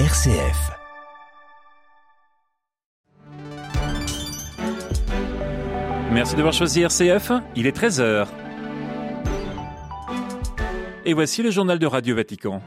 RCF. Merci d'avoir choisi RCF. Il est 13h. Et voici le journal de Radio Vatican.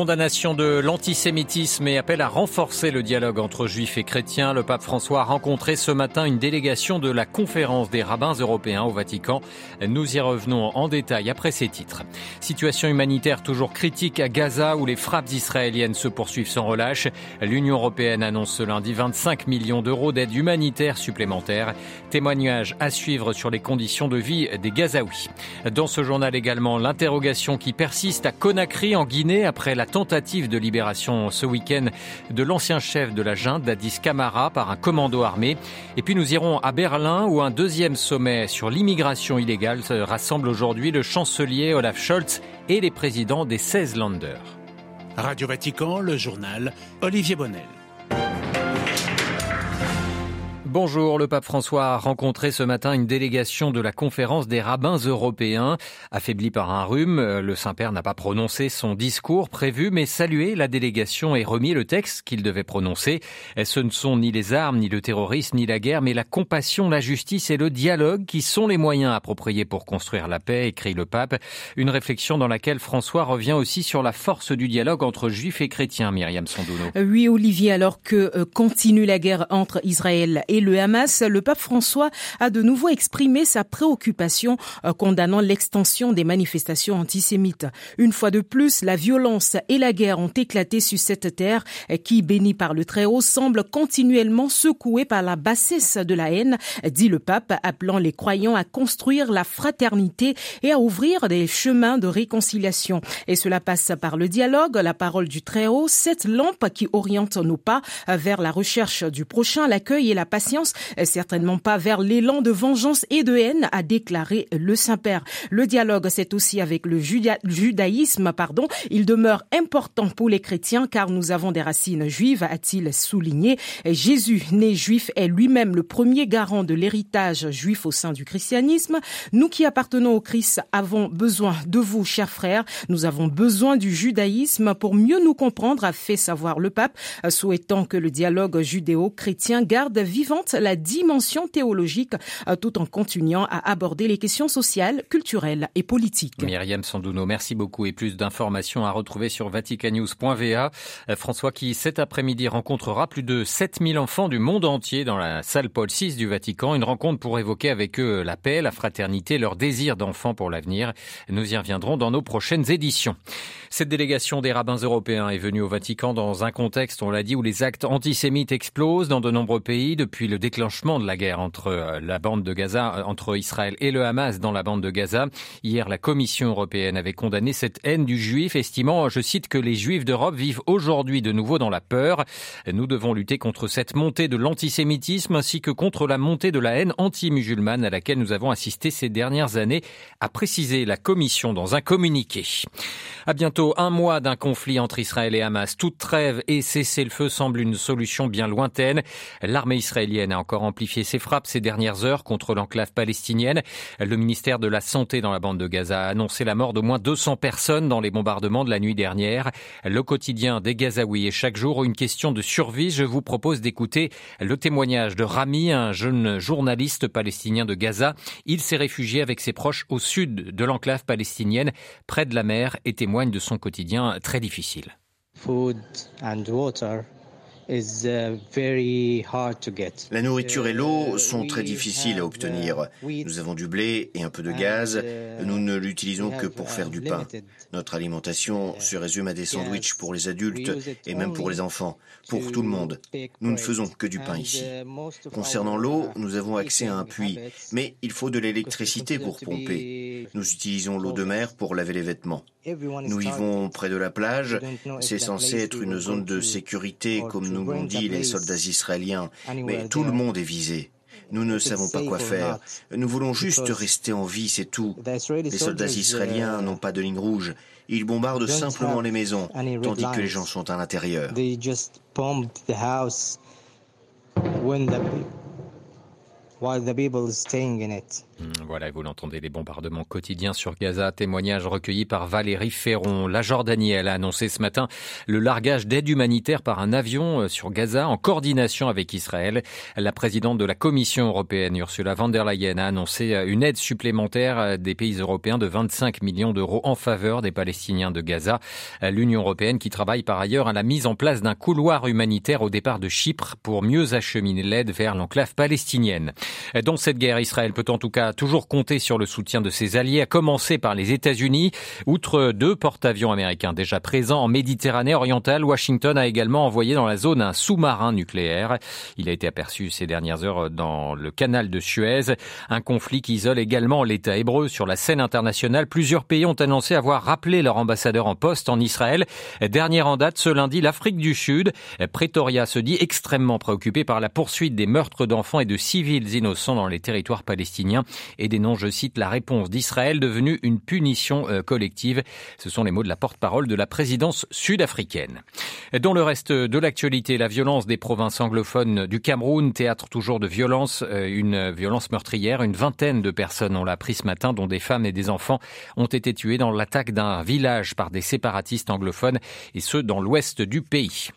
Condamnation de l'antisémitisme et appel à renforcer le dialogue entre juifs et chrétiens. Le pape François a rencontré ce matin une délégation de la conférence des rabbins européens au Vatican. Nous y revenons en détail après ces titres. Situation humanitaire toujours critique à Gaza où les frappes israéliennes se poursuivent sans relâche. L'Union européenne annonce ce lundi 25 millions d'euros d'aide humanitaire supplémentaire. Témoignage à suivre sur les conditions de vie des Gazaouis. Dans ce journal également, l'interrogation qui persiste à Conakry en Guinée après la tentative de libération ce week-end de l'ancien chef de la junte, Dadis Camara, par un commando armé. Et puis nous irons à Berlin où un deuxième sommet sur l'immigration illégale rassemble aujourd'hui le chancelier Olaf Scholz et les présidents des 16 Länder. Radio Vatican, le journal Olivier Bonnel. Bonjour, le pape François a rencontré ce matin une délégation de la conférence des rabbins européens. Affaibli par un rhume, le Saint-Père n'a pas prononcé son discours prévu, mais salué la délégation et remis le texte qu'il devait prononcer. Ce ne sont ni les armes, ni le terrorisme, ni la guerre, mais la compassion, la justice et le dialogue qui sont les moyens appropriés pour construire la paix, écrit le pape. Une réflexion dans laquelle François revient aussi sur la force du dialogue entre juifs et chrétiens, Myriam Sondouno. Oui, Olivier, alors que euh, continue la guerre entre Israël et le Hamas, le pape François a de nouveau exprimé sa préoccupation euh, condamnant l'extension des manifestations antisémites. Une fois de plus, la violence et la guerre ont éclaté sur cette terre euh, qui, bénie par le Très-Haut, semble continuellement secouée par la bassesse de la haine, dit le pape, appelant les croyants à construire la fraternité et à ouvrir des chemins de réconciliation. Et cela passe par le dialogue, la parole du Très-Haut, cette lampe qui oriente nos pas vers la recherche du prochain, l'accueil et la patience certainement pas vers l'élan de vengeance et de haine, a déclaré le Saint-Père. Le dialogue, c'est aussi avec le judaïsme, pardon. Il demeure important pour les chrétiens car nous avons des racines juives, a-t-il souligné. Jésus, né juif, est lui-même le premier garant de l'héritage juif au sein du christianisme. Nous qui appartenons au Christ avons besoin de vous, chers frères. Nous avons besoin du judaïsme pour mieux nous comprendre, a fait savoir le pape, souhaitant que le dialogue judéo-chrétien garde vivante la dimension théologique euh, tout en continuant à aborder les questions sociales, culturelles et politiques. Myriam Sandouno, merci beaucoup et plus d'informations à retrouver sur vaticanews.va. Euh, François qui cet après-midi rencontrera plus de 7000 enfants du monde entier dans la salle Paul VI du Vatican. Une rencontre pour évoquer avec eux la paix, la fraternité, leur désir d'enfants pour l'avenir. Nous y reviendrons dans nos prochaines éditions. Cette délégation des rabbins européens est venue au Vatican dans un contexte, on l'a dit, où les actes antisémites explosent dans de nombreux pays depuis le déclenchement de la guerre entre euh, la bande de Gaza, euh, entre Israël et le Hamas dans la bande de Gaza. Hier, la Commission européenne avait condamné cette haine du juif, estimant, je cite, que les juifs d'Europe vivent aujourd'hui de nouveau dans la peur. Nous devons lutter contre cette montée de l'antisémitisme ainsi que contre la montée de la haine anti-musulmane à laquelle nous avons assisté ces dernières années, a précisé la Commission dans un communiqué. À bientôt un mois d'un conflit entre Israël et Hamas. Toute trêve et cessez-le-feu semble une solution bien lointaine. L'armée israélienne a encore amplifié ses frappes ces dernières heures contre l'enclave palestinienne. Le ministère de la Santé dans la bande de Gaza a annoncé la mort d'au moins 200 personnes dans les bombardements de la nuit dernière. Le quotidien des Gazaouis est chaque jour une question de survie. Je vous propose d'écouter le témoignage de Rami, un jeune journaliste palestinien de Gaza. Il s'est réfugié avec ses proches au sud de l'enclave palestinienne, près de la mer, et témoigne de son quotidien très difficile. Food and water La nourriture et l'eau sont très difficiles à obtenir. Nous avons du blé et un peu de gaz. Uh, Nous ne l'utilisons que pour faire uh, du pain. Notre alimentation se résume à des sandwichs pour les adultes et même pour les enfants, pour tout le monde. Nous ne faisons que du pain ici. Concernant l'eau, nous avons accès à un puits, mais il faut de l'électricité pour pomper. Nous utilisons l'eau de mer pour laver les vêtements. Nous vivons près de la plage. C'est censé être une zone de sécurité, comme nous l'ont dit les soldats israéliens. Mais tout le monde est visé. Nous ne savons pas quoi faire. Nous voulons juste rester en vie, c'est tout. Les soldats israéliens n'ont pas de ligne rouge. Ils bombardent simplement les maisons, tandis que les gens sont à l'intérieur. Mmh, voilà, vous l'entendez, les bombardements quotidiens sur Gaza, témoignage recueilli par Valérie Ferron. La Jordanie, elle a annoncé ce matin le largage d'aide humanitaire par un avion euh, sur Gaza en coordination avec Israël. La présidente de la Commission européenne, Ursula von der Leyen, a annoncé euh, une aide supplémentaire euh, des pays européens de 25 millions d'euros en faveur des Palestiniens de Gaza. L'Union européenne qui travaille par ailleurs à la mise en place d'un couloir humanitaire au départ de Chypre pour mieux acheminer l'aide vers l'enclave palestinienne. Dans cette guerre, Israël peut en tout cas toujours compter sur le soutien de ses alliés, à commencer par les États-Unis. Outre deux porte-avions américains déjà présents en Méditerranée orientale, Washington a également envoyé dans la zone un sous-marin nucléaire. Il a été aperçu ces dernières heures dans le canal de Suez. Un conflit qui isole également l'État hébreu sur la scène internationale. Plusieurs pays ont annoncé avoir rappelé leur ambassadeur en poste en Israël. Dernière en date, ce lundi, l'Afrique du Sud. Pretoria se dit extrêmement préoccupée par la poursuite des meurtres d'enfants et de civils innocents dans les territoires palestiniens et dénonce, je cite, la réponse d'Israël devenue une punition euh, collective. Ce sont les mots de la porte-parole de la présidence sud-africaine. Dans le reste de l'actualité, la violence des provinces anglophones du Cameroun, théâtre toujours de violence, euh, une violence meurtrière. Une vingtaine de personnes, on l'a appris ce matin, dont des femmes et des enfants, ont été tués dans l'attaque d'un village par des séparatistes anglophones, et ce, dans l'ouest du pays.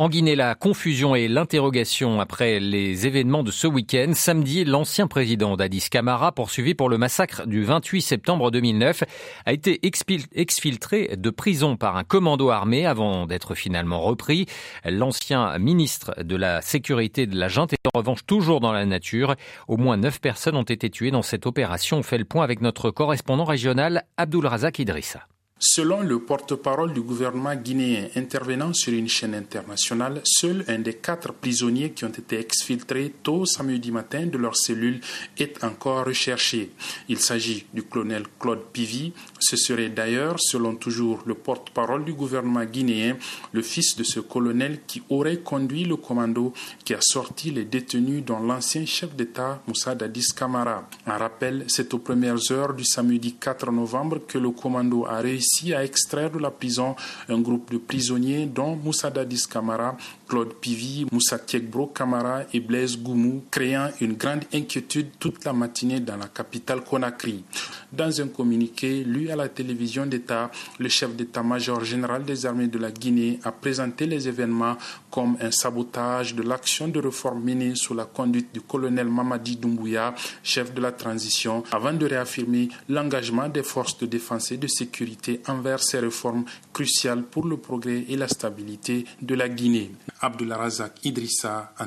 En Guinée, la confusion et l'interrogation après les événements de ce week-end. Samedi, l'ancien président d'Addis Camara, poursuivi pour le massacre du 28 septembre 2009, a été exfiltré de prison par un commando armé avant d'être finalement repris. L'ancien ministre de la Sécurité de la Junte est en revanche toujours dans la nature. Au moins neuf personnes ont été tuées dans cette opération. On fait le point avec notre correspondant régional, Abdul Razak Idrissa. Selon le porte-parole du gouvernement guinéen intervenant sur une chaîne internationale, seul un des quatre prisonniers qui ont été exfiltrés tôt samedi matin de leur cellule est encore recherché. Il s'agit du colonel Claude Pivy. Ce serait d'ailleurs, selon toujours le porte-parole du gouvernement guinéen, le fils de ce colonel qui aurait conduit le commando qui a sorti les détenus dont l'ancien chef d'État Moussa Dadis Kamara. En rappel, c'est aux premières heures du samedi 4 novembre que le commando a réussi à extraire de la prison un groupe de prisonniers dont Moussa Dadis Kamara, Claude Pivi, Moussa Tiekbro Kamara et Blaise Goumou, créant une grande inquiétude toute la matinée dans la capitale Conakry. Dans un communiqué lu à la télévision d'État, le chef d'état-major général des armées de la Guinée a présenté les événements comme un sabotage de l'action de réforme menée sous la conduite du colonel Mamadi Doumbouya, chef de la transition, avant de réaffirmer l'engagement des forces de défense et de sécurité envers ces réformes cruciales pour le progrès et la stabilité de la Guinée. Abdullah Razak Idrissa à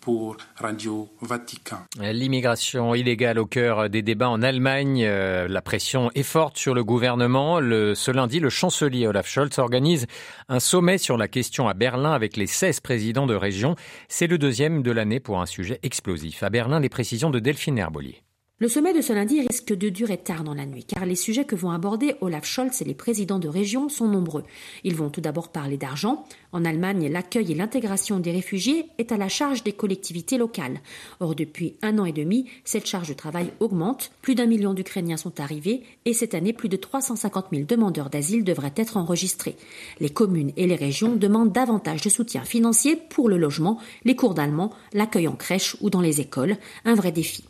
pour Radio Vatican. L'immigration illégale au cœur des débats en Allemagne. Euh, la pression est forte sur le gouvernement. Ce lundi, le chancelier Olaf Scholz organise un sommet sur la question à Berlin avec les 16 présidents de région. C'est le deuxième de l'année pour un sujet explosif. À Berlin, les précisions de Delphine Herbolier. Le sommet de ce lundi risque de durer tard dans la nuit, car les sujets que vont aborder Olaf Scholz et les présidents de région sont nombreux. Ils vont tout d'abord parler d'argent. En Allemagne, l'accueil et l'intégration des réfugiés est à la charge des collectivités locales. Or, depuis un an et demi, cette charge de travail augmente. Plus d'un million d'Ukrainiens sont arrivés et cette année, plus de 350 000 demandeurs d'asile devraient être enregistrés. Les communes et les régions demandent davantage de soutien financier pour le logement, les cours d'allemand, l'accueil en crèche ou dans les écoles. Un vrai défi.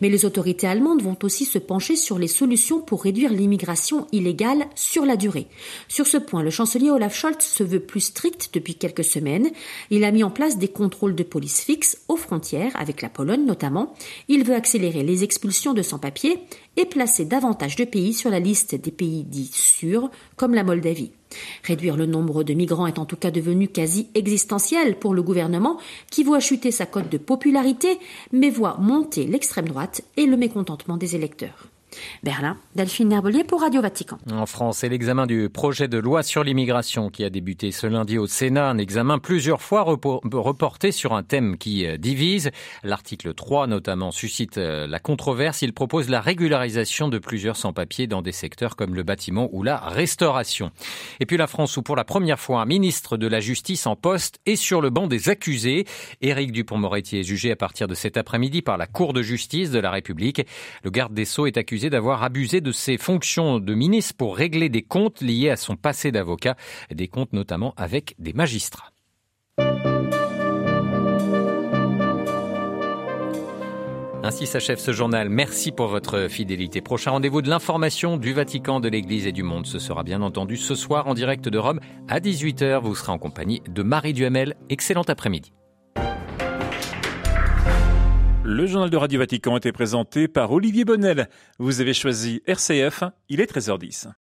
Mais les autorités allemandes vont aussi se pencher sur les solutions pour réduire l'immigration illégale sur la durée. Sur ce point, le chancelier Olaf Scholz se veut plus strict depuis quelques semaines. Il a mis en place des contrôles de police fixes aux frontières, avec la Pologne notamment. Il veut accélérer les expulsions de sans-papiers et placer davantage de pays sur la liste des pays dits sûrs, comme la Moldavie. Réduire le nombre de migrants est en tout cas devenu quasi existentiel pour le gouvernement qui voit chuter sa cote de popularité mais voit monter l'extrême droite et le mécontentement des électeurs. Berlin, Delphine Herbelier pour Radio Vatican. En France, c'est l'examen du projet de loi sur l'immigration qui a débuté ce lundi au Sénat, un examen plusieurs fois reporté sur un thème qui euh, divise. L'article 3 notamment suscite euh, la controverse. Il propose la régularisation de plusieurs sans-papiers dans des secteurs comme le bâtiment ou la restauration. Et puis la France où pour la première fois un ministre de la Justice en poste est sur le banc des accusés. Éric Dupont-Moretti est jugé à partir de cet après-midi par la Cour de justice de la République. Le garde des Sceaux est accusé d'avoir abusé de ses fonctions de ministre pour régler des comptes liés à son passé d'avocat, des comptes notamment avec des magistrats. Ainsi s'achève ce journal. Merci pour votre fidélité. Prochain rendez-vous de l'information du Vatican, de l'Église et du monde. Ce sera bien entendu ce soir en direct de Rome à 18h. Vous serez en compagnie de Marie Duhamel. Excellent après-midi. Le journal de Radio Vatican était présenté par Olivier Bonnel. Vous avez choisi RCF, il est 13h10.